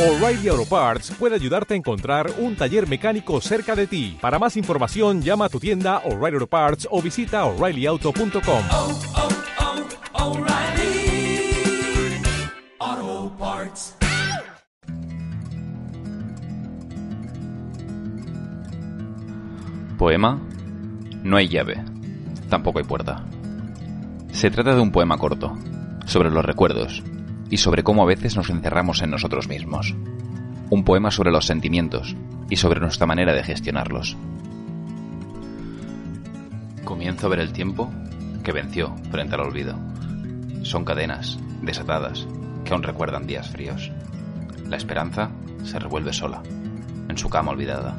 O'Reilly Auto Parts puede ayudarte a encontrar un taller mecánico cerca de ti. Para más información, llama a tu tienda O'Reilly Auto Parts o visita oreillyauto.com. oh, oh, Parts. Poema No hay llave, tampoco hay puerta. Se trata de un poema corto, sobre los recuerdos y sobre cómo a veces nos encerramos en nosotros mismos. Un poema sobre los sentimientos y sobre nuestra manera de gestionarlos. Comienzo a ver el tiempo que venció frente al olvido. Son cadenas, desatadas, que aún recuerdan días fríos. La esperanza se revuelve sola, en su cama olvidada.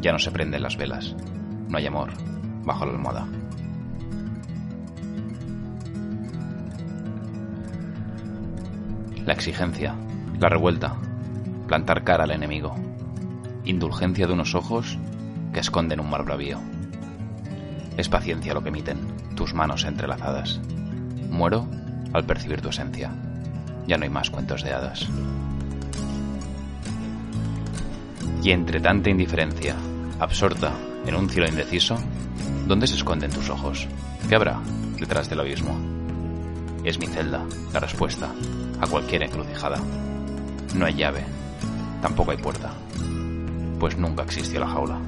Ya no se prenden las velas. No hay amor bajo la almohada. La exigencia, la revuelta, plantar cara al enemigo. Indulgencia de unos ojos que esconden un mal bravío. Es paciencia lo que emiten tus manos entrelazadas. Muero al percibir tu esencia. Ya no hay más cuentos de hadas. Y entre tanta indiferencia, absorta en un cielo indeciso, ¿dónde se esconden tus ojos? ¿Qué habrá detrás del abismo? Es mi celda, la respuesta a cualquier encrucijada. No hay llave, tampoco hay puerta, pues nunca existió la jaula.